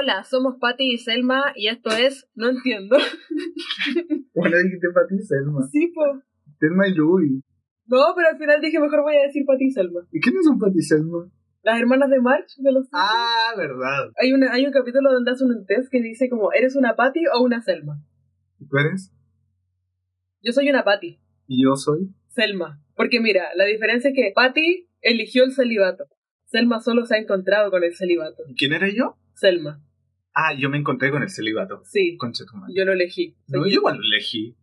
Hola, somos Patty y Selma y esto es No Entiendo. Bueno, dijiste Patty y Selma. Sí, po. Selma y Louis. No, pero al final dije mejor voy a decir Patty y Selma. ¿Y quiénes son Patty y Selma? Las hermanas de March de los Ah, verdad. hay, una, hay un capítulo donde hacen un test que dice como, ¿eres una Patty o una Selma? ¿Y tú eres? Yo soy una Patty, ¿Y yo soy? Selma. Porque mira, la diferencia es que Patty eligió el celibato. Selma solo se ha encontrado con el celibato. ¿Y quién era yo? Selma. Ah, yo me encontré con el celibato. Sí, Concha tu madre. yo lo elegí. No, yo igual lo elegí.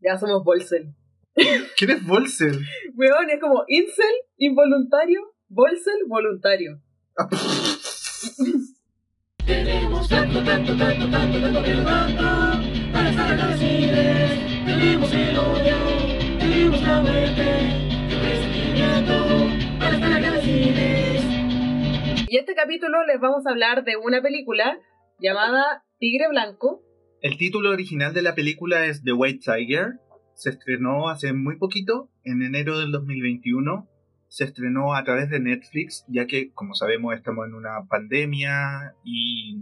Ya somos Bolsel. ¿Quién es Bolsel? Weón, es como incel, involuntario, Bolsel, voluntario. Tenemos tanto, tanto, tanto, tanto, tanto, pero tanto para estar agradecidos. Tenemos el odio, tenemos la muerte, el resentimiento para estar agradecidos. Y este capítulo les vamos a hablar de una película llamada Tigre Blanco. El título original de la película es The White Tiger. Se estrenó hace muy poquito, en enero del 2021. Se estrenó a través de Netflix, ya que, como sabemos, estamos en una pandemia y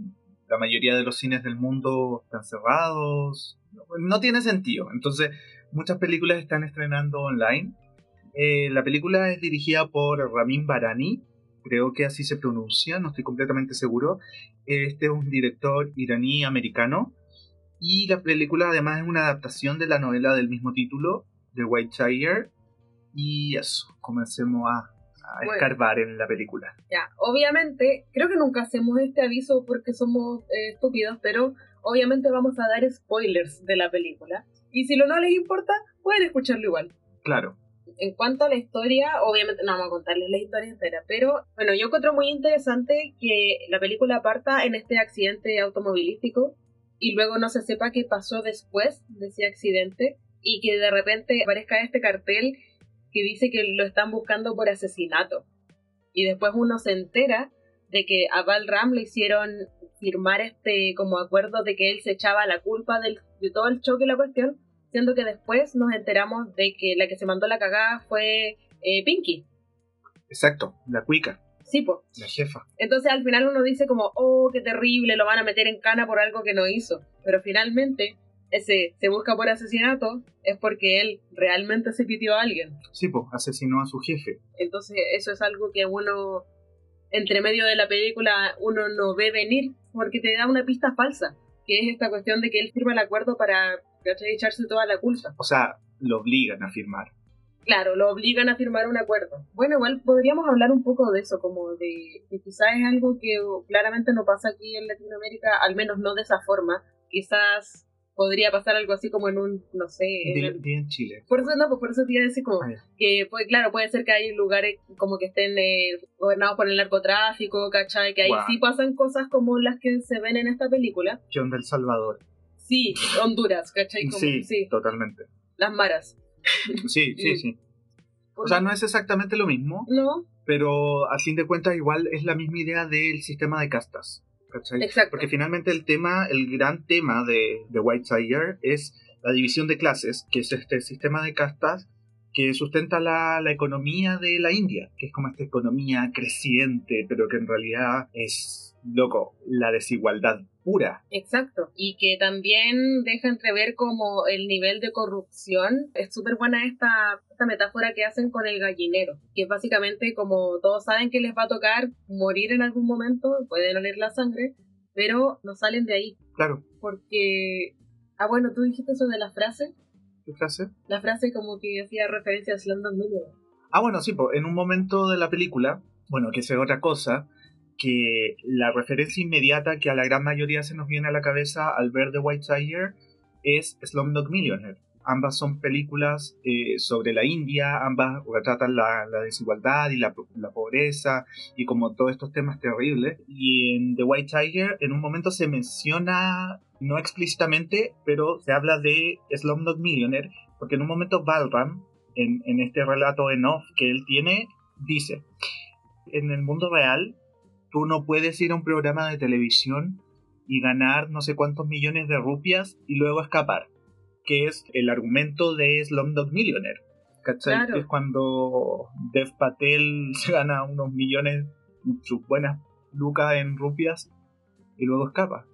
la mayoría de los cines del mundo están cerrados. No, tiene sentido. Entonces, muchas películas están estrenando online. Eh, la película es dirigida por Ramin Barani, creo que así se pronuncia, no estoy completamente seguro. Este es un director iraní-americano. Y la película además es una adaptación de la novela del mismo título, The White Tiger. Y eso, comencemos a, a Bueno. escarbar en la película. Ya, obviamente, creo que nunca hacemos este aviso porque somos eh, estúpidos, pero obviamente vamos a dar spoilers de la película. Y si lo no les importa, pueden escucharlo igual. Claro, En cuanto a la historia, obviamente no vamos a contarles la historia entera, pero bueno, yo encuentro muy interesante que la película parta en este accidente automovilístico y luego no se sepa qué pasó después de ese accidente y que de repente aparezca este cartel que dice que lo están buscando por asesinato. Y después uno se entera de que a Val Ram le hicieron firmar este como acuerdo de que él se echaba la culpa del- de todo el choque y la cuestión, siendo que después nos enteramos de que la que se mandó la cagada fue eh, Pinky. exacto, la cuica, Sí, pues. la jefa. Entonces al final uno dice como, oh, qué terrible, lo van a meter en cana por algo que no hizo. Pero finalmente, ese se busca por asesinato es porque él realmente se pitió a alguien. Sí, pues, asesinó a su jefe. Entonces eso es algo que uno, entre medio de la película, uno no ve venir porque te da una pista falsa, que es esta cuestión de que él firma el acuerdo para ¿cachai? echarse toda la culpa. O sea, lo obligan a firmar. Claro, lo obligan a firmar un acuerdo. Bueno, igual podríamos hablar un poco de eso, como de que quizás es algo que claramente no pasa aquí en Latinoamérica, al menos no de esa forma. Quizás podría pasar algo así como en un, no sé, en el- Chile. por eso no, pues por eso te iba a decir como Ah, que, pues claro, puede ser que hay lugares como que estén eh, gobernados por el narcotráfico, ¿cachai? Que ahí sí pasan cosas como las que se ven en esta película. ¿Qué onda El Salvador? Sí, Honduras, ¿cachai? Como, Sí, sí, totalmente. las maras. Sí, sí, Mm. sí. O sea, no es exactamente lo mismo, No, pero a fin de cuentas igual es la misma idea del sistema de castas. ¿cachai? exacto. Porque finalmente el tema, el gran tema de, de White Tiger es la división de clases, que es este sistema de castas que sustenta la, la economía de la India, que es como esta economía creciente, pero que en realidad es, loco, la desigualdad pura. Exacto. Y que también deja entrever como el nivel de corrupción. Es súper buena esta, esta metáfora que hacen con el gallinero, que es básicamente como todos saben que les va a tocar morir en algún momento, pueden oler la sangre, pero no salen de ahí. Claro, Porque... Ah, bueno, tú dijiste eso de la frase. ¿qué frase? La frase como que hacía referencia a Slumdog Millionaire. Ah, bueno, sí, en un momento de la película, bueno, que sea otra cosa, que la referencia inmediata que a la gran mayoría se nos viene a la cabeza al ver The White Tiger es Slumdog Millionaire. Ambas son películas eh, sobre la India, ambas retratan la, desigualdad y la, la pobreza y como todos estos temas terribles. Y en The White Tiger en un momento se menciona, no explícitamente, pero se habla de Slumdog Millionaire, porque en un momento Balram, en, en este relato en off que él tiene, dice, en el mundo real, tú no puedes ir a un programa de televisión y ganar no sé cuántos millones de rupias y luego escapar, que es el argumento de Slumdog Millionaire. ¿Cachai? Claro. Que es cuando Dev Patel se gana unos millones, sus buenas lucas en rupias y luego escapa.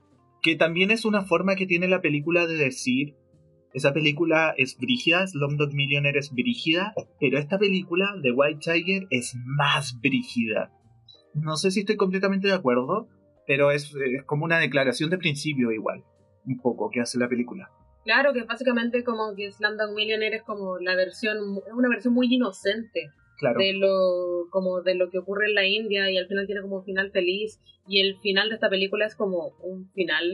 Que también es una forma que tiene la película de decir, esa película es brígida, Slumdog Millionaire es brígida, pero esta película de White Tiger es más brígida. No sé si estoy completamente de acuerdo, pero es, es como una declaración de principio igual, un poco, que hace la película. Claro, que básicamente como que Slumdog Millionaire es como la versión, es una versión muy inocente Claro. de lo como de lo que ocurre en la India y al final tiene como un final feliz y el final de esta película es como un final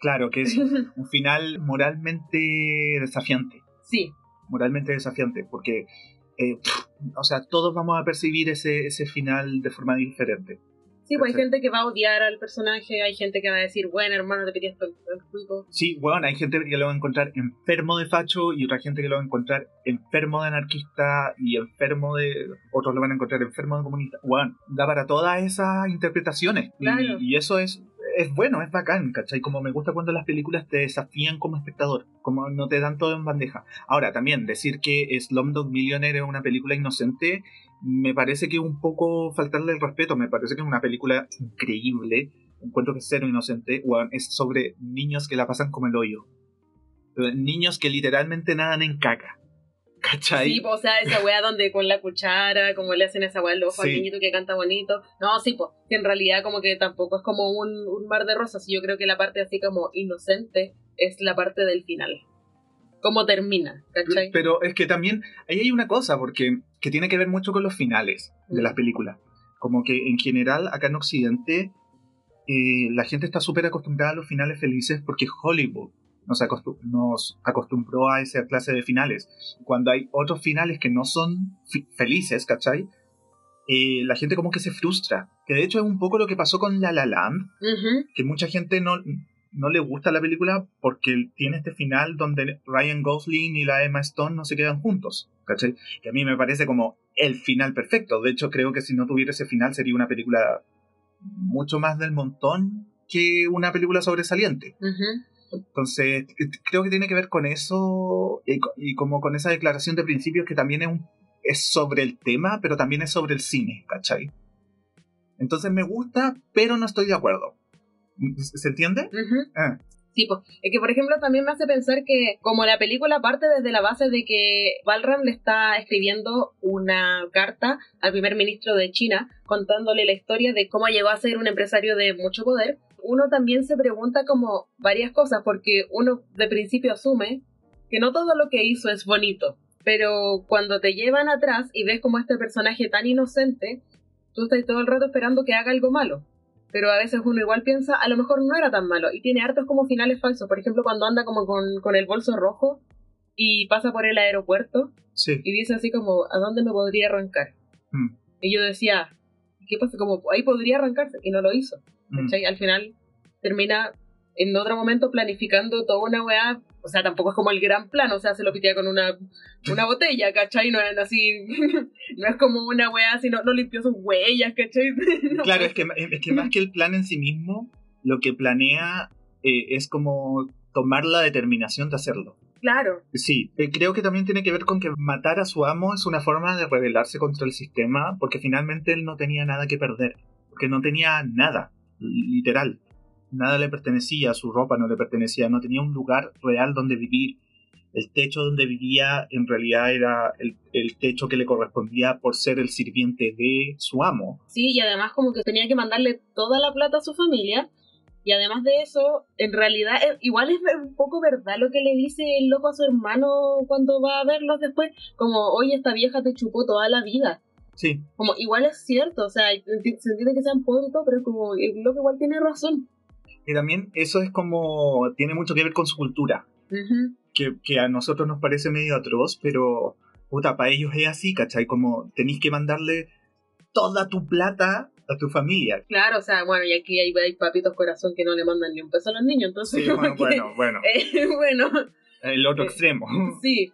Claro, que es un final moralmente desafiante. sí Moralmente desafiante, porque, eh, o sea, todos vamos a percibir ese, ese final de forma diferente. sí pues hay gente que va a odiar al personaje hay gente que va a decir bueno hermano te pedí esto explico Sí, bueno, hay gente que lo va a encontrar enfermo de facho y otra gente que lo va a encontrar enfermo de anarquista y enfermo de... Otros lo van a encontrar enfermo de comunista. Bueno, da para todas esas interpretaciones. Y- Claro. Y, eso es, es bueno, es bacán, ¿cachai? Como me gusta cuando las películas te desafían como espectador, como no te dan todo en bandeja. Ahora, también decir que Slumdog Millionaire es una película inocente me parece que un poco faltarle el respeto, me parece que es una película increíble, encuentro que es cero inocente, es sobre niños que la pasan como el hoyo. Niños que literalmente nadan en caca. ¿Cachai? sí pues, o sea esa wea donde con la cuchara como le hacen esa wea al ojo al Sí. niñito que canta bonito no sí pues que en realidad como que tampoco es como un, un mar de rosas y yo creo que la parte así como inocente es la parte del final cómo termina ¿cachai? Pero es que también ahí hay una cosa, porque que tiene que ver mucho con los finales de Mm. las películas. Como que en general acá en Occidente eh, la gente está súper acostumbrada a los finales felices porque Hollywood nos, acostu- nos acostumbró a esa clase de finales. Cuando hay otros finales que no son felices, ¿cachai? Eh, la gente como que se frustra. Que de hecho es un poco lo que pasó con La La Land, que mucha gente no, no le gusta la película porque tiene este final donde Ryan Gosling y la Emma Stone no se quedan juntos. ¿cachai? Que a mí me parece como el final perfecto. De hecho, creo que si no tuviera ese final sería una película mucho más del montón que una película sobresaliente. Entonces, c- creo que tiene que ver con eso y, co- y como con esa declaración de principios que también es, un- es sobre el tema, pero también es sobre el cine, ¿cachai? Entonces me gusta, pero no estoy de acuerdo. ¿Se entiende? Ah, Sí, pues, es que por ejemplo también me hace pensar que como la película parte desde la base de que Balram le está escribiendo una carta al primer ministro de China contándole la historia de cómo llegó a ser un empresario de mucho poder, uno también se pregunta como varias cosas porque uno de principio asume que no todo lo que hizo es bonito, pero cuando te llevan atrás y ves como este personaje tan inocente, tú estás todo el rato esperando que haga algo malo pero a veces uno igual piensa, a lo mejor no era tan malo, y tiene hartos como finales falsos, por ejemplo, cuando anda como con, con el bolso rojo y pasa por el aeropuerto sí. y dice así como, ¿a dónde me podría arrancar? Mm, Y yo decía, ¿qué pasa? Como, ahí podría arrancarse, y no lo hizo. ¿Cachai? Al final termina en otro momento planificando toda una weá, o sea, tampoco es como el gran plan, o sea, se lo pitea con una, una botella, ¿cachai? No es así, no es como una weá así, no, limpió sus huellas, ¿cachai? No Claro, es que, es que más que el plan en sí mismo, lo que planea eh, es como tomar la determinación de hacerlo. Claro. Sí, eh, creo que también tiene que ver con que matar a su amo es una forma de rebelarse contra el sistema, porque finalmente él no tenía nada que perder, porque no tenía nada, literal. Nada le pertenecía, su ropa no le pertenecía, no tenía un lugar real donde vivir. El techo donde vivía en realidad era el, el techo que le correspondía por ser el sirviente de su amo. Sí, y además como que tenía que mandarle toda la plata a su familia. Y además de eso, en realidad, eh, igual es un poco verdad lo que le dice el loco a su hermano cuando va a verlos después. Como, oye, esta vieja te chupó toda la vida. Sí, Como, igual es cierto, o sea, se entiende que sean pobres y todo, pero es como, el loco igual tiene razón. y también eso es como, tiene mucho que ver con su cultura. Que, que a nosotros nos parece medio atroz, pero puta, para ellos es así, ¿cachai? Como tenéis que mandarle toda tu plata a tu familia. Claro, o sea, bueno, y aquí hay, hay papitos corazón que no le mandan ni un peso a los niños, entonces... Sí, bueno, que, bueno, bueno, eh, bueno, el otro eh, extremo. sí,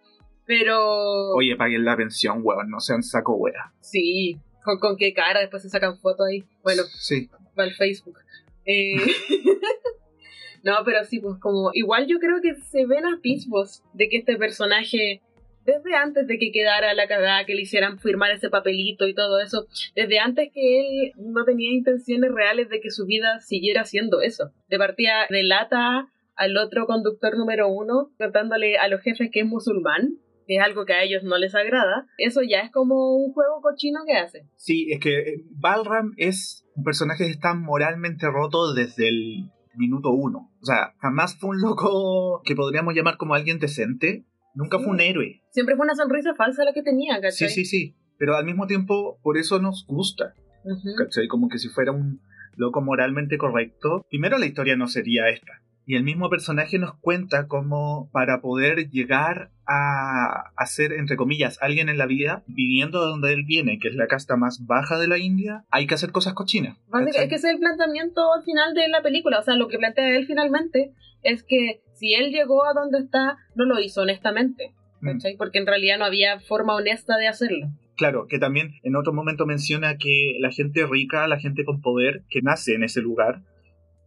pero... Oye, paguen la pensión, weón, no sean saco wea. Sí, con, con qué cara, después se sacan fotos ahí. Bueno, Sí, para el Facebook. Eh, no, pero sí, pues como igual yo creo que se ven atisbos de que este personaje desde antes de que quedara la cagada, que le hicieran firmar ese papelito y todo eso, desde antes que él no tenía intenciones reales de que su vida siguiera haciendo eso. De partida delata al otro conductor número uno, contándole a los jefes que es musulmán, es algo que a ellos no les agrada, eso ya es como un juego cochino que hace. Sí, es que eh, Balram es un personaje que está moralmente roto desde el minuto uno. O sea, jamás fue un loco que podríamos llamar como alguien decente. Nunca Sí. fue un héroe. Siempre fue una sonrisa falsa la que tenía, Sí, ¿cachai? sí, sí. Pero al mismo tiempo, por eso nos gusta. Ujú. ¿Cachai? Como que si fuera un loco moralmente correcto. Primero la historia no sería esta. Y el mismo personaje nos cuenta cómo para poder llegar a, a ser, entre comillas, alguien en la vida, viniendo de donde él viene, que es la casta más baja de la India, hay que hacer cosas cochinas. Es que ese es el planteamiento al final de la película. O sea, lo que plantea él finalmente es que si él llegó a donde está, no lo hizo honestamente. Mm. Porque en realidad no había forma honesta de hacerlo. Claro, que también en otro momento menciona que la gente rica, la gente con poder, que nace en ese lugar,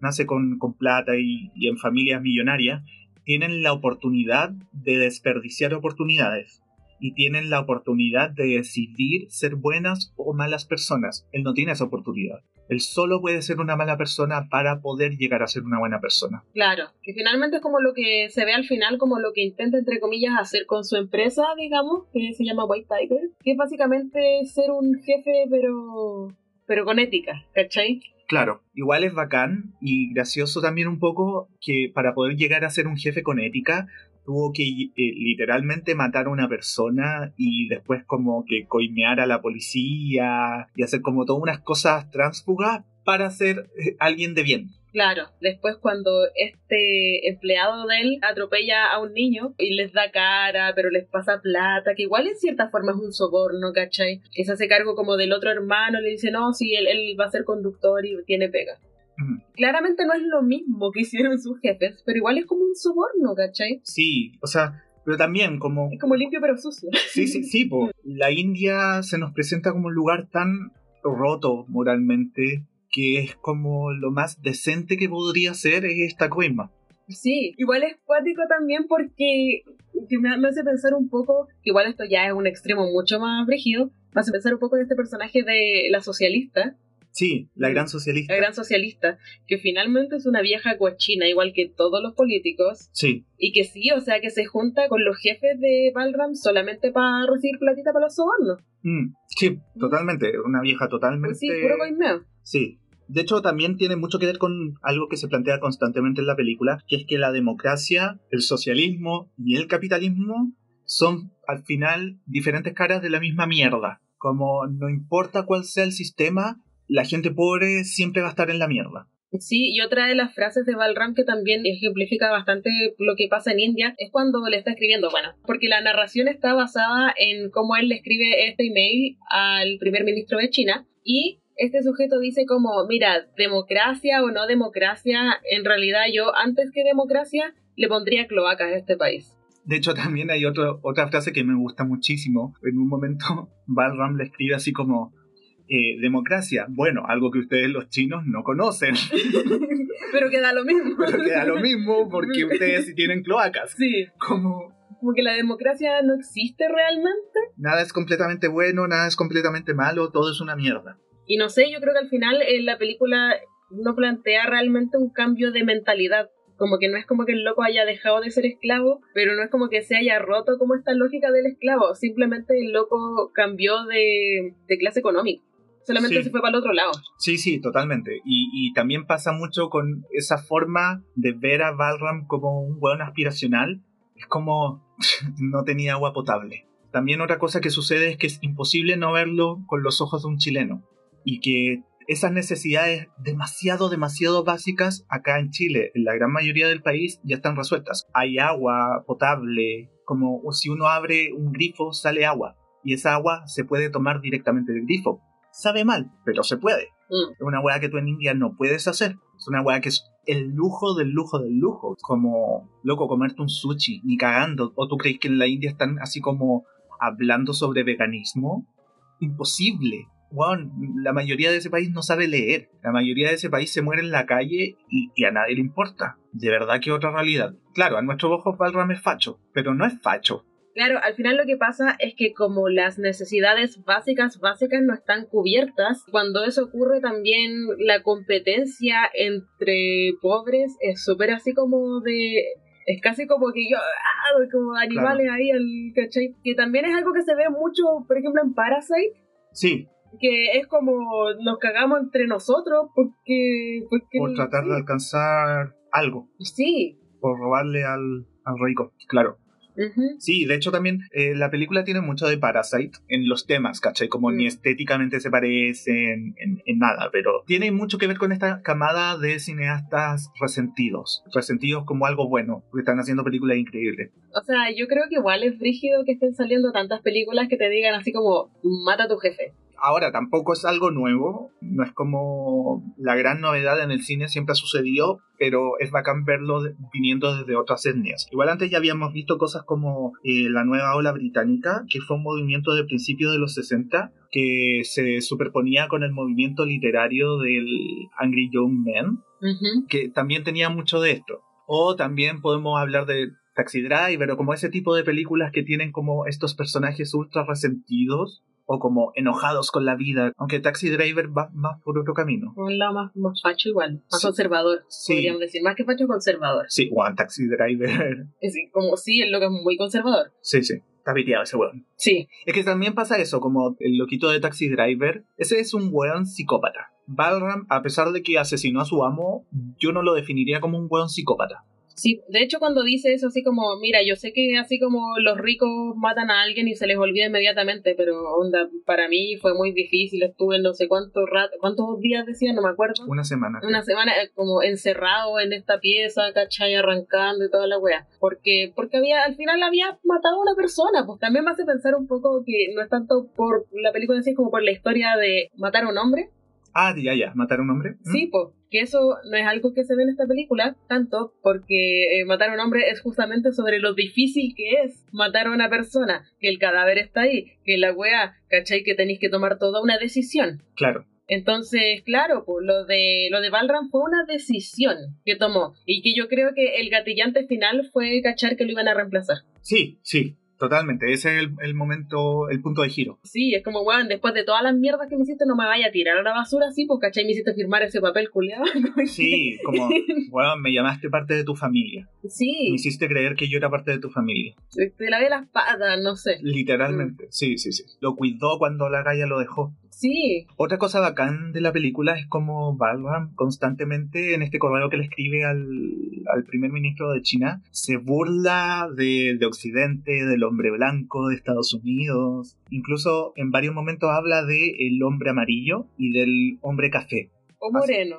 nace con, con plata y, en familias millonarias, tienen la oportunidad de desperdiciar oportunidades y tienen la oportunidad de decidir ser buenas o malas personas. Él no tiene esa oportunidad. Él solo puede ser una mala persona para poder llegar a ser una buena persona. Claro, que finalmente es como lo que se ve al final, como lo que intenta, entre comillas, hacer con su empresa, digamos, que se llama White Tiger, que es básicamente ser un jefe, pero, pero con ética, ¿cachai? Claro, igual es bacán y gracioso también un poco que para poder llegar a ser un jefe con ética tuvo que eh, literalmente matar a una persona y después como que coimear a la policía y hacer como todas unas cosas tránsfugas para ser eh, alguien de bien. Claro, después cuando este empleado de él atropella a un niño y les da cara, pero les pasa plata, que igual en cierta forma es un soborno, ¿cachai? Que se hace cargo como del otro hermano, le dice, no, sí, él, él va a ser conductor y tiene pega. Claramente no es lo mismo que hicieron sus jefes, pero igual es como un soborno, ¿cachai? Sí, o sea, pero también como... Es como limpio pero sucio. Sí, sí, sí, po. la India se nos presenta como un lugar tan roto moralmente que es como lo más decente que podría ser es esta coima. Sí, igual es cuático también porque que me, me hace pensar un poco, igual esto ya es un extremo mucho más brígido, me hace pensar un poco en este personaje de la socialista, Sí, la gran socialista. la gran socialista, que finalmente es una vieja cochina, igual que todos los políticos, Sí, y que sí, o sea, que se junta con los jefes de Balram solamente para recibir platita para los sobornos. Mm, sí, totalmente. Una vieja totalmente. Sí, puro coimeo. Sí. De hecho, también tiene mucho que ver con algo que se plantea constantemente en la película, que es que la democracia, el socialismo y el capitalismo son al final diferentes caras de la misma mierda. Como no importa cuál sea el sistema, la gente pobre siempre va a estar en la mierda. Sí, y otra de las frases de Balram que también ejemplifica bastante lo que pasa en India es cuando le está escribiendo, bueno, porque la narración está basada en cómo él le escribe este email al primer ministro de China y este sujeto dice como, mira, democracia o no democracia, en realidad yo antes que democracia le pondría cloacas a este país. De hecho, también hay otro, otra frase que me gusta muchísimo. En un momento, Balram le escribe así como, eh, democracia, bueno, algo que ustedes los chinos no conocen, Pero queda lo mismo. pero queda lo mismo porque ustedes sí tienen cloacas. Sí, Como como que la democracia no existe realmente. nada es completamente bueno, nada es completamente malo, todo es una mierda. Y no sé, yo creo que al final eh, la película no plantea realmente un cambio de mentalidad. Como que no es como que el loco haya dejado de ser esclavo, pero no es como que se haya roto como esta lógica del esclavo. Simplemente el loco cambió de, de clase económica. Solamente Sí. se fue para el otro lado. Sí, sí, totalmente. Y, y también pasa mucho con esa forma de ver a Balram como un hueón aspiracional. Es como no tenía agua potable. También otra cosa que sucede es que es imposible no verlo con los ojos de un chileno. Y que esas necesidades demasiado, demasiado básicas acá en Chile, en la gran mayoría del país, ya están resueltas. Hay agua potable, como si uno abre un grifo, sale agua. Y esa agua se puede tomar directamente del grifo. Sabe mal, pero se puede. Mm. Es una weá que tú en India no puedes hacer. Es una weá que es el lujo del lujo del lujo. Como, loco, comerte un sushi, ni cagando. ¿O tú crees que en la India están así como hablando sobre veganismo? Imposible. Weón, la mayoría de ese país no sabe leer. La mayoría de ese país se muere en la calle y, y a nadie le importa. De verdad que otra realidad. Claro, a nuestros ojos Balram es facho, pero no es facho. Claro, al final lo que pasa es que como las necesidades básicas, básicas no están cubiertas, cuando eso ocurre también la competencia entre pobres es súper así como de... Es casi como que yo, ah, como animales ahí, al, ¿cachai? Que también es algo que se ve mucho, por ejemplo, en Parasite, Sí, que es como nos cagamos entre nosotros porque... porque por tratar de alcanzar algo, Sí. por robarle al, al rico, claro. Sí, de hecho también eh, la película tiene mucho de Parasite en los temas, ¿cachai? Como Mm. ni estéticamente se parecen en, en nada, pero tiene mucho que ver con esta camada de cineastas resentidos. Resentidos como algo bueno, porque están haciendo películas increíbles. O sea, yo creo que igual es frígido que estén saliendo tantas películas que te digan así como, mata a tu jefe. Ahora, tampoco es algo nuevo, no es como la gran novedad en el cine, siempre ha sucedido, pero es bacán verlo viniendo desde otras etnias. Igual antes ya habíamos visto cosas como eh, la nueva ola británica, que fue un movimiento de principios de los 60, que se superponía con el movimiento literario del Angry Young Men, Ujú. que también tenía mucho de esto. O también podemos hablar de Taxi Driver o como ese tipo de películas que tienen como estos personajes ultra resentidos o como enojados con la vida, aunque Taxi Driver va más por otro camino. Un lado más, más facho igual, más Sí. conservador, Sí. podríamos decir. Más que facho, conservador. Sí, One Taxi Driver. Es como sí, el loco es muy conservador. Sí, sí. Está piteado ese weón. Sí. Es que también pasa eso, como el loquito de Taxi Driver. Ese es un weón psicópata. Balram, a pesar de que asesinó a su amo, yo no lo definiría como un weón psicópata. Sí, de hecho cuando dice eso así como, mira, yo sé que así como los ricos matan a alguien y se les olvida inmediatamente, pero onda, para mí fue muy difícil, estuve no sé cuántos rato, cuántos días decía, no me acuerdo. Una semana. una semana eh, como encerrado en esta pieza, ¿cachai? Arrancando y toda la wea. Porque, porque había, al final había matado a una persona. Pues también me hace pensar un poco que no es tanto por la película en sí como por la historia de matar a un hombre. Ah, ya, ya. ¿Matar a un hombre? ¿Mm? Sí, pues. Que eso no es algo que se ve en esta película, tanto porque eh, matar a un hombre es justamente sobre lo difícil que es matar a una persona, que el cadáver está ahí, que la wea, ¿cachai? Que tenéis que tomar toda una decisión. Claro. Entonces, claro, pues lo de lo de Valram fue una decisión que tomó y que yo creo que el gatillante final fue cachar que lo iban a reemplazar. Sí, sí, totalmente. Ese es el, el momento, el punto de giro. Sí, es como, weón, después de todas las mierdas que me hiciste, no me vaya a tirar a la basura así, pues cachai, me hiciste firmar ese papel culeado. Sí, como, bueno, me llamaste parte de tu familia. Me sí, hiciste creer que yo era parte de tu familia. te lavé las patas, no sé. Literalmente. Sí, sí, sí. Lo cuidó cuando la galla lo dejó. Sí, Otra cosa bacán de la película es como Balram constantemente en este correo que le escribe al, al primer ministro de China se burla de, de Occidente, del hombre blanco de Estados Unidos. Incluso en varios momentos habla de el hombre amarillo y del hombre café. o moreno.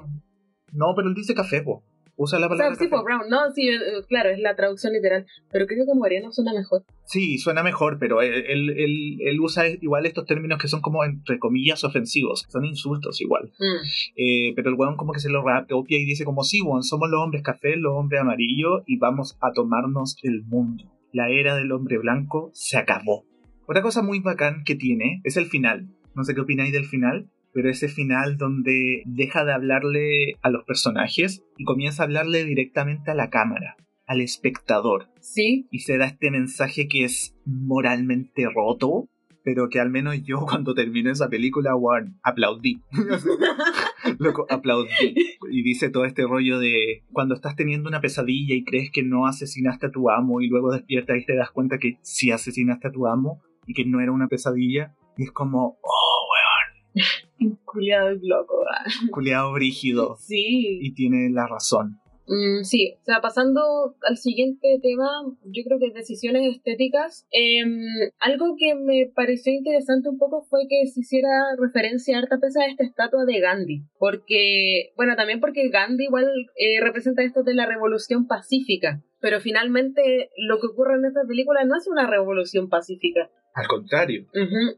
No, pero él dice café, po. Usa la O sea, palabra sí, café. pues brown, no, sí, eh, claro, es la traducción literal, pero creo que moreno suena mejor. Sí, suena mejor, pero él, él, él- él usa igual estos términos que son como entre comillas ofensivos. Son insultos igual. Mm. Eh, pero el weón como que se lo copia y dice como sí, weón, somos los hombres café, los hombres amarillos y vamos a tomarnos el mundo. La era del hombre blanco se acabó. Otra cosa muy bacán que tiene es el final. No sé qué opináis del final, pero ese final donde deja de hablarle a los personajes y comienza a hablarle directamente a la cámara, al espectador Sí, y se da este mensaje que es moralmente roto, pero que al menos yo cuando terminé esa película, weón, aplaudí. Loco, aplaudí. Y dice todo este rollo de cuando estás teniendo una pesadilla y crees que no asesinaste a tu amo y luego despiertas y te das cuenta que sí asesinaste a tu amo y que no era una pesadilla. Y es como, oh, culiado y loco. weón, culiado brígido. Sí. Y tiene la razón. Mm, sí, o sea, pasando al siguiente tema, yo creo que decisiones estéticas. em, algo que me pareció interesante un poco fue que se hiciera referencia harta veces a esta estatua de Gandhi. Porque, bueno, también porque Gandhi igual eh, representa esto de la revolución pacífica. Pero finalmente lo que ocurre en esta película no es una revolución pacífica. Al contrario.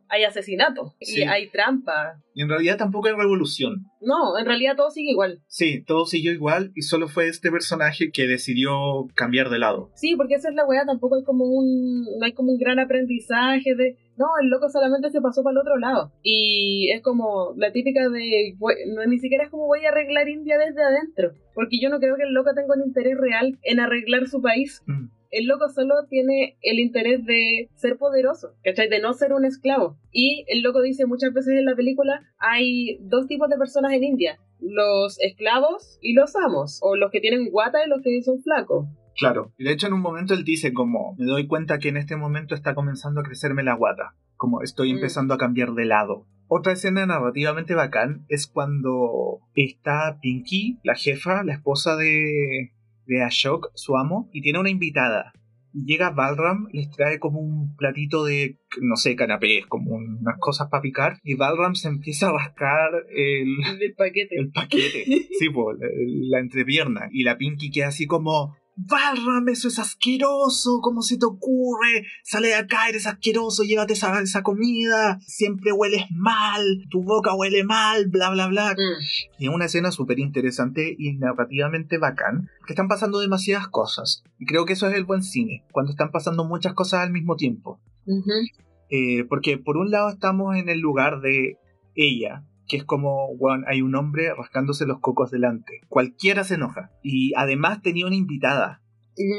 Hay asesinato Sí. y hay trampa. Y en realidad tampoco hay revolución. No, en realidad todo sigue igual. Sí, todo siguió igual y solo fue este personaje que decidió cambiar de lado. Sí, porque esa es la weá, tampoco hay como un, no hay como un gran aprendizaje de, no, el loco solamente se pasó para el otro lado. Y es como la típica de, no, ni siquiera es como voy a arreglar India desde adentro, porque yo no creo que el loco tenga un interés real en arreglar su país. Mm. El loco solo tiene el interés de ser poderoso, ¿cachai? De no ser un esclavo. Y el loco dice muchas veces en la película, hay dos tipos de personas en India, los esclavos y los amos, o los que tienen guata y los que son flacos. Claro. Y de hecho en un momento él dice como, me doy cuenta que en este momento está comenzando a crecerme la guata. Como estoy Mm. empezando a cambiar de lado. Otra escena narrativamente bacán es cuando está Pinky, la jefa, la esposa de, de Ashok, su amo, y tiene una invitada. Llega Balram, les trae como un platito de, no sé, canapés, como unas cosas para picar, y Balram se empieza a rascar el, Del paquete. el paquete. Sí, po, la, la entrepierna. Y la Pinky queda así como. Balram, eso es asqueroso, ¿cómo se te ocurre? Sale de acá, eres asqueroso, llévate esa, esa comida, siempre hueles mal, tu boca huele mal, bla, bla, bla. Mm. Y es una escena súper interesante y narrativamente bacán, que están pasando demasiadas cosas. Y creo que eso es el buen cine, cuando están pasando muchas cosas al mismo tiempo. Eh, porque por un lado estamos en el lugar de ella, que es como, hay un hombre rascándose los cocos delante. Cualquiera se enoja. Y además tenía una invitada.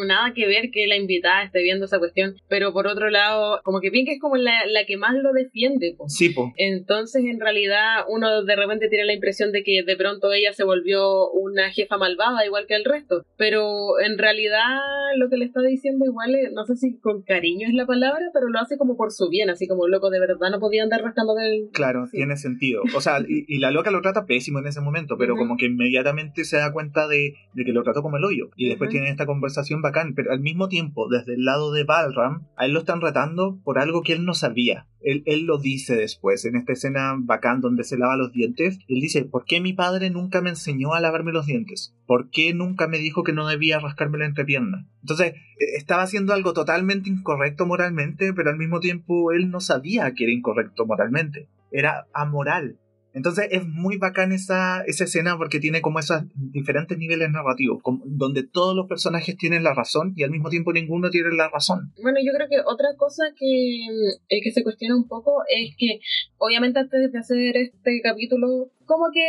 Nada que ver que la invitada esté viendo esa cuestión, pero por otro lado, como que Pink es como la, la que más lo defiende. po. Sí, po. Entonces, en realidad, uno de repente tiene la impresión de que de pronto ella se volvió una jefa malvada, igual que el resto. Pero en realidad, lo que le está diciendo, igual, no sé si con cariño es la palabra, pero lo hace como por su bien, así como loco, de verdad no podía andar rascando del. Claro, Sí. tiene sentido. O sea, y, y la loca lo trata pésimo en ese momento, pero como que inmediatamente se da cuenta de, de que lo trató como el hoyo. Y después tienen esta conversación bacán, pero al mismo tiempo, desde el lado de Balram, a él lo están retando por algo que él no sabía. Él, él lo dice después, en esta escena bacán donde se lava los dientes. Él dice, ¿por qué mi padre nunca me enseñó a lavarme los dientes? ¿Por qué nunca me dijo que no debía rascarme la entrepierna? Entonces, eh, estaba haciendo algo totalmente incorrecto moralmente, pero al mismo tiempo él no sabía que era incorrecto moralmente. Era amoral. Entonces es muy bacán esa, esa escena porque tiene como esos diferentes niveles narrativos, como- donde todos los personajes tienen la razón y al mismo tiempo ninguno tiene la razón. Bueno, yo creo que otra cosa que, eh, que se cuestiona un poco es que, obviamente, antes de hacer este capítulo, como que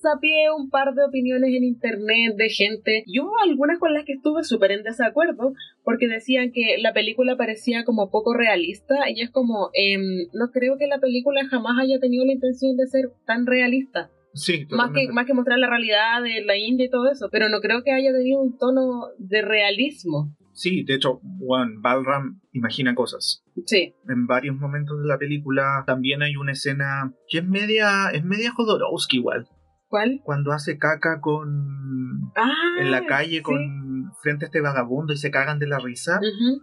sapié un par de opiniones en internet de gente, y hubo algunas con las que estuve súper en desacuerdo, porque decían que la película parecía como poco realista, y es como, em, no creo que la película jamás haya tenido la intención de ser tan realista. Sí, Más que, más que mostrar la realidad de la India y todo eso, pero no creo que haya tenido un tono de realismo. Sí, de hecho, Juan Balram imagina cosas. Sí. En varios momentos de la película también hay una escena que es media, es media Jodorowsky igual, ¿Cuál? cuando hace caca con Ah, en la calle sí. con frente a este vagabundo y se cagan de la risa.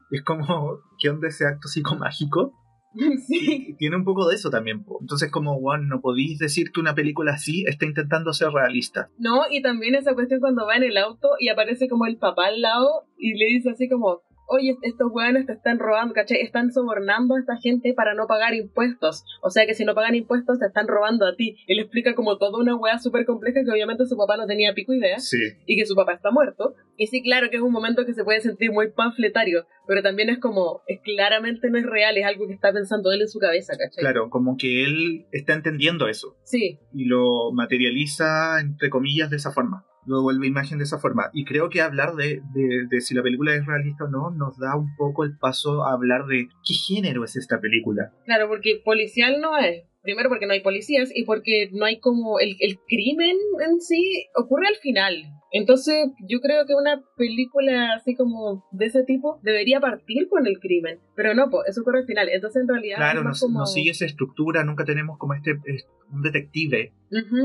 Es como, ¿qué onda ese acto psicomágico? Sí. Tiene un poco de eso también. po. Entonces, como, Juan, no podéis decir que una película así está intentando ser realista. No, y también esa cuestión cuando va en el auto y aparece como el papá al lado y le dice así como, oye, estos weones te están robando, ¿cachai? Están sobornando a esta gente para no pagar impuestos. O sea que si no pagan impuestos te están robando a ti. Él explica como toda una wea súper compleja que obviamente su papá no tenía pico idea Sí. y que su papá está muerto. Y sí, claro que es un momento que se puede sentir muy panfletario, pero también es como, es claramente no es real, es algo que está pensando él en su cabeza, ¿cachai? Claro, como que él está entendiendo eso Sí, y lo materializa, entre comillas, de esa forma. Lo vuelve imagen de esa forma. Y creo que hablar de, de, de si la película es realista o no nos da un poco el paso a hablar de qué género es esta película. Claro, porque policial no es. Primero porque no hay policías y porque no hay como el, el crimen en sí ocurre al final. Entonces yo creo que una película así como de ese tipo debería partir con el crimen. Pero no, pues eso ocurre al final. Entonces en realidad Claro, no, más como... no sigue esa estructura, nunca tenemos como este, es- un detective,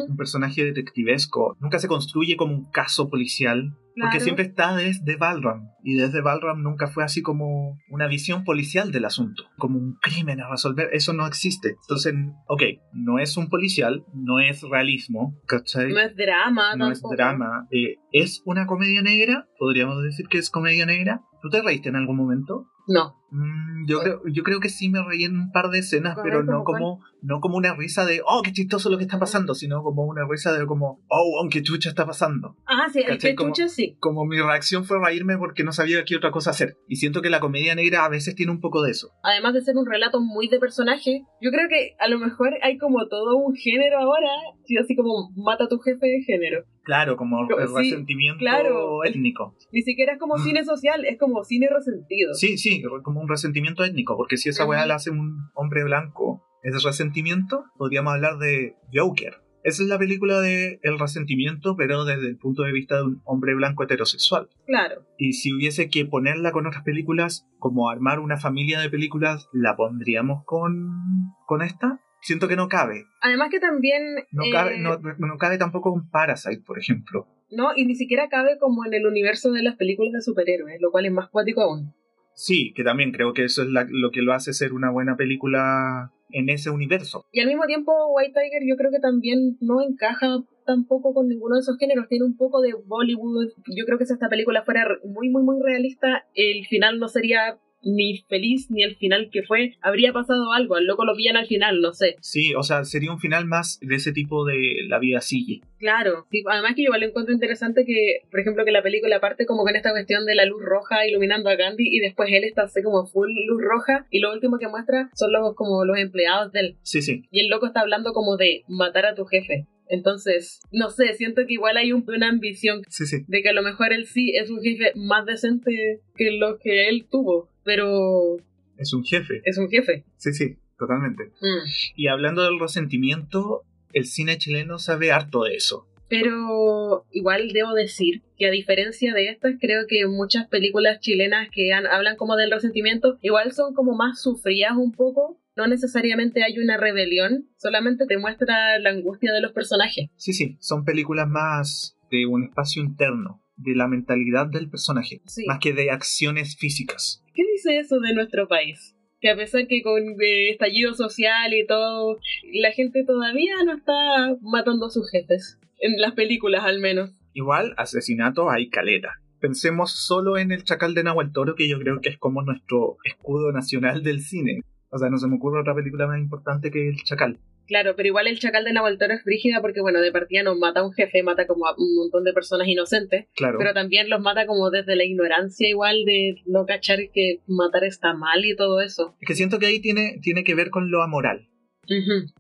Un personaje detectivesco, nunca se construye como un caso policial, porque siempre está desde Balram, y desde Balram nunca fue así como una visión policial del asunto, como un crimen a resolver, eso no existe. Entonces, ok, no es un policial, no es realismo, ¿cachai? No es drama No es drama, eh, es una comedia negra, podríamos decir que es comedia negra. ¿Tú te reíste en algún momento? No. Mm, yo, creo, yo creo que sí me reí en un par de escenas, pero no ¿cómo como, no como una risa de, oh, qué chistoso lo que está pasando, sino como una risa de como, oh, qué chucha está pasando. Ah, sí, el que Como- chucha sí. Como mi reacción fue reírme porque no sabía qué otra cosa hacer. Y siento que la comedia negra a veces tiene un poco de eso. Además de ser un relato muy de personaje, yo creo que a lo mejor hay como todo un género ahora, sí, así como mata a tu jefe de género. Claro, como sí, resentimiento claro. étnico. Ni siquiera es como cine social, es como cine resentido. Sí, sí, como un resentimiento étnico, porque si esa weá la hace un hombre blanco, ese resentimiento, podríamos hablar de Joker. Esa es la película de el resentimiento, pero desde el punto de vista de un hombre blanco heterosexual. Claro. Y si hubiese que ponerla con otras películas, como armar una familia de películas, ¿la pondríamos con, con esta? Siento que no cabe. Además que también... No, eh, cabe no, no cabe tampoco con Parasite, por ejemplo. No, y ni siquiera cabe como en el universo de las películas de superhéroes, lo cual es más cuático aún. Sí, que también creo que eso es la- lo que lo hace ser una buena película en ese universo. Y al mismo tiempo, White Tiger yo creo que también no encaja tampoco con ninguno de esos géneros. Tiene un poco de Bollywood. Yo creo que si esta película fuera muy, muy, muy realista, el final no sería ni feliz ni el final que fue. Habría pasado algo. Al loco lo pillan al final, no sé. Sí, o sea, sería un final más de ese tipo de La vida sigue. Claro. Sí, además que yo igual encuentro interesante que, por ejemplo, que la película parte como con esta cuestión de la luz roja iluminando a Gandhi y después él está así como full luz roja y lo último que muestra son los como los empleados de él. Sí, sí. Y el loco está hablando como de matar a tu jefe. Entonces, no sé, siento que igual hay un- una ambición Sí, sí. de que a lo mejor él sí es un jefe más decente que lo que él tuvo, pero Es un jefe. es un jefe. Sí, sí, totalmente. Mm. Y hablando del resentimiento, el cine chileno sabe harto de eso. Pero igual debo decir que a diferencia de estas, creo que muchas películas chilenas que han- hablan como del resentimiento, igual son como más sufridas un poco. No necesariamente hay una rebelión, solamente te muestra la angustia de los personajes. Sí, sí, son películas más de un espacio interno, de la mentalidad del personaje, Sí. más que de acciones físicas. ¿Qué dice eso de nuestro país? Que a pesar que con eh, estallido social y todo, la gente todavía no está matando a sus jefes. En las películas al menos. Igual, asesinatos hay caleta. Pensemos solo en el Chacal de Nahuel Toro, que yo creo que es como nuestro escudo nacional del cine. O sea, no se me ocurre otra película más importante que el Chacal. Claro, pero igual el chacal de Nahuel Toro es frígida porque, bueno, de partida nos mata a un jefe, mata como a un montón de personas inocentes, Claro. pero también los mata como desde la ignorancia igual de no cachar que matar está mal y todo eso. Es que siento que ahí tiene, tiene que ver con lo amoral.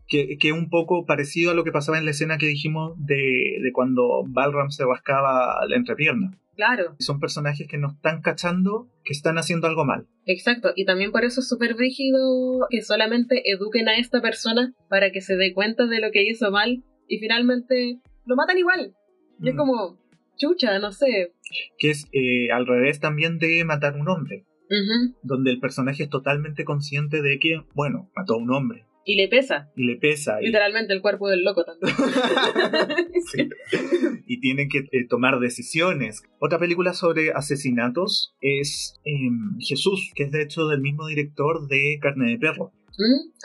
Que, que un poco parecido a lo que pasaba en la escena que dijimos de, de cuando Balram se rascaba la entrepierna. Claro, Son personajes que no están cachando que están haciendo algo mal. exacto. Y también por eso es súper rígido que solamente eduquen a esta persona para que se dé cuenta de lo que hizo mal y finalmente lo matan igual. Es Mm. como, chucha, no sé. Que es eh, al revés también de matar a un hombre. Donde el personaje es totalmente consciente de que, bueno, mató a un hombre. Y le pesa. Y le pesa. Y, Literalmente el cuerpo del loco también. Sí. y tienen que eh, tomar decisiones. Otra película sobre asesinatos es em, Jesús, que es de hecho del mismo director de Carne de Perro.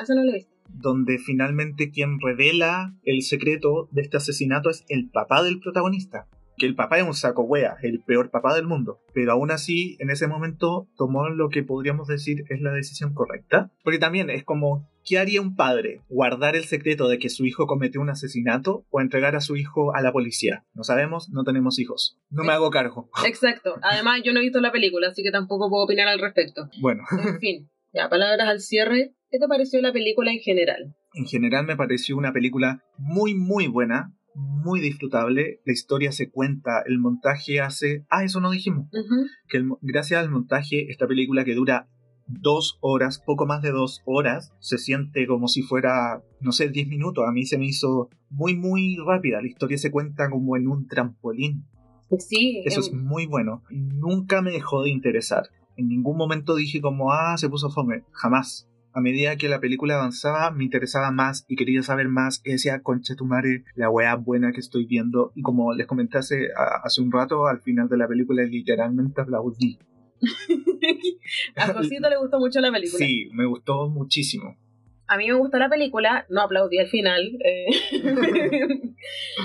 Eso no lo he visto. donde finalmente quien revela el secreto de este asesinato es el papá del protagonista. Que el papá es un saco wea, el peor papá del mundo. Pero aún así, en ese momento tomó lo que podríamos decir es la decisión correcta. Porque también es como, ¿qué haría un padre? ¿Guardar el secreto de que su hijo cometió un asesinato o entregar a su hijo a la policía? No sabemos, no tenemos hijos. No me hago cargo. Exacto. Además, yo no he visto la película, así que tampoco puedo opinar al respecto. Bueno, En fin, ya, palabras al cierre. ¿Qué te pareció la película en general? en general me pareció una película muy muy buena, muy disfrutable. La historia se cuenta, el montaje hace... Ah, eso no dijimos. Que el gracias al montaje, esta película que dura dos horas, poco más de dos horas, se siente como si fuera, no sé, diez minutos. A mí se me hizo muy muy rápida. La historia se cuenta como en un trampolín. Sí, Eso em, es muy bueno. Nunca me dejó de interesar. En ningún momento dije como, ah, se puso fome. Jamás. A medida que la película avanzaba, me interesaba más y quería saber más. Y decía, concha tu madre, la weá buena que estoy viendo. Y como les comenté hace, a- hace un rato, al final de la película literalmente aplaudí. a Josito le gustó mucho la película. Sí, me gustó muchísimo. A mí me gustó la película, no aplaudí al final. eh.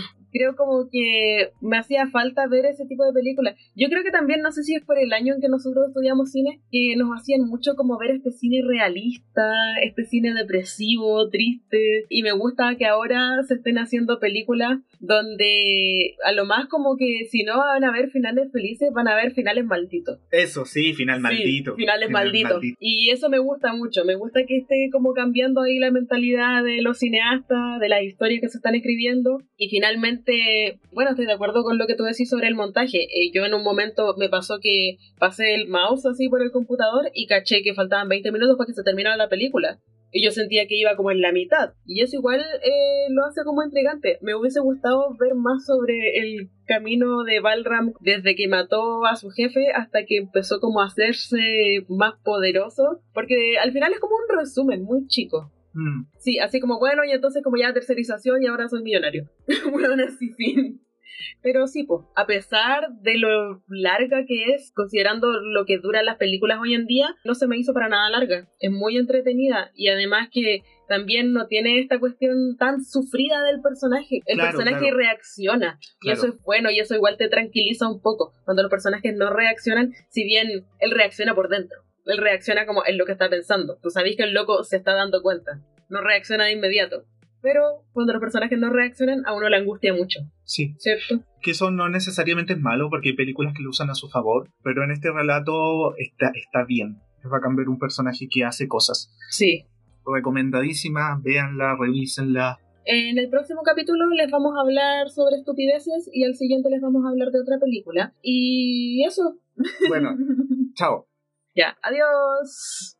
creo como que me hacía falta ver ese tipo de películas. Yo creo que también, no sé si es por el año en que nosotros estudiamos cine, que nos hacían mucho como ver este cine realista, este cine depresivo, triste, y me gusta que ahora se estén haciendo películas donde a lo más como que si no van a ver finales felices, van a ver finales malditos. Eso, sí, final Sí, maldito. finales Final malditos. maldito. Y eso me gusta mucho. Me gusta que esté como cambiando ahí la mentalidad de los cineastas, de las historias que se están escribiendo. Y finalmente bueno, estoy de acuerdo con lo que tú decís sobre el montaje. Eh, yo en un momento me pasó que pasé el mouse así por el computador y caché que faltaban 20 minutos para que se terminara la película. Y yo sentía que iba como en la mitad. Y eso igual eh, lo hace como intrigante. Me hubiese gustado ver más sobre el camino de Balram desde que mató a su jefe hasta que empezó como a hacerse más poderoso. Porque al final es como un resumen muy chico. Mm. Sí, así como bueno, y entonces como ya tercerización y ahora soy millonario. bueno, así fin. Pero sí, pues, a pesar de lo larga que es, considerando lo que duran las películas hoy en día, no se me hizo para nada larga. Es muy entretenida y además que también no tiene esta cuestión tan sufrida del personaje. El Claro, personaje claro. reacciona y Claro. eso es bueno y eso igual te tranquiliza un poco. Cuando los personajes no reaccionan, si bien él reacciona por dentro, él reacciona como en lo que está pensando. Tú sabes que el loco se está dando cuenta, no reacciona de inmediato. Pero cuando los personajes no reaccionan, a uno le angustia mucho, Sí, ¿cierto? que eso no necesariamente es malo porque hay películas que lo usan a su favor, pero en este relato está, está bien. Es bacán ver un personaje que hace cosas. Sí. Recomendadísima, véanla, revísenla. En el próximo capítulo les vamos a hablar sobre estupideces y al siguiente les vamos a hablar de otra película. Y eso. Bueno, chao. Ya, adiós.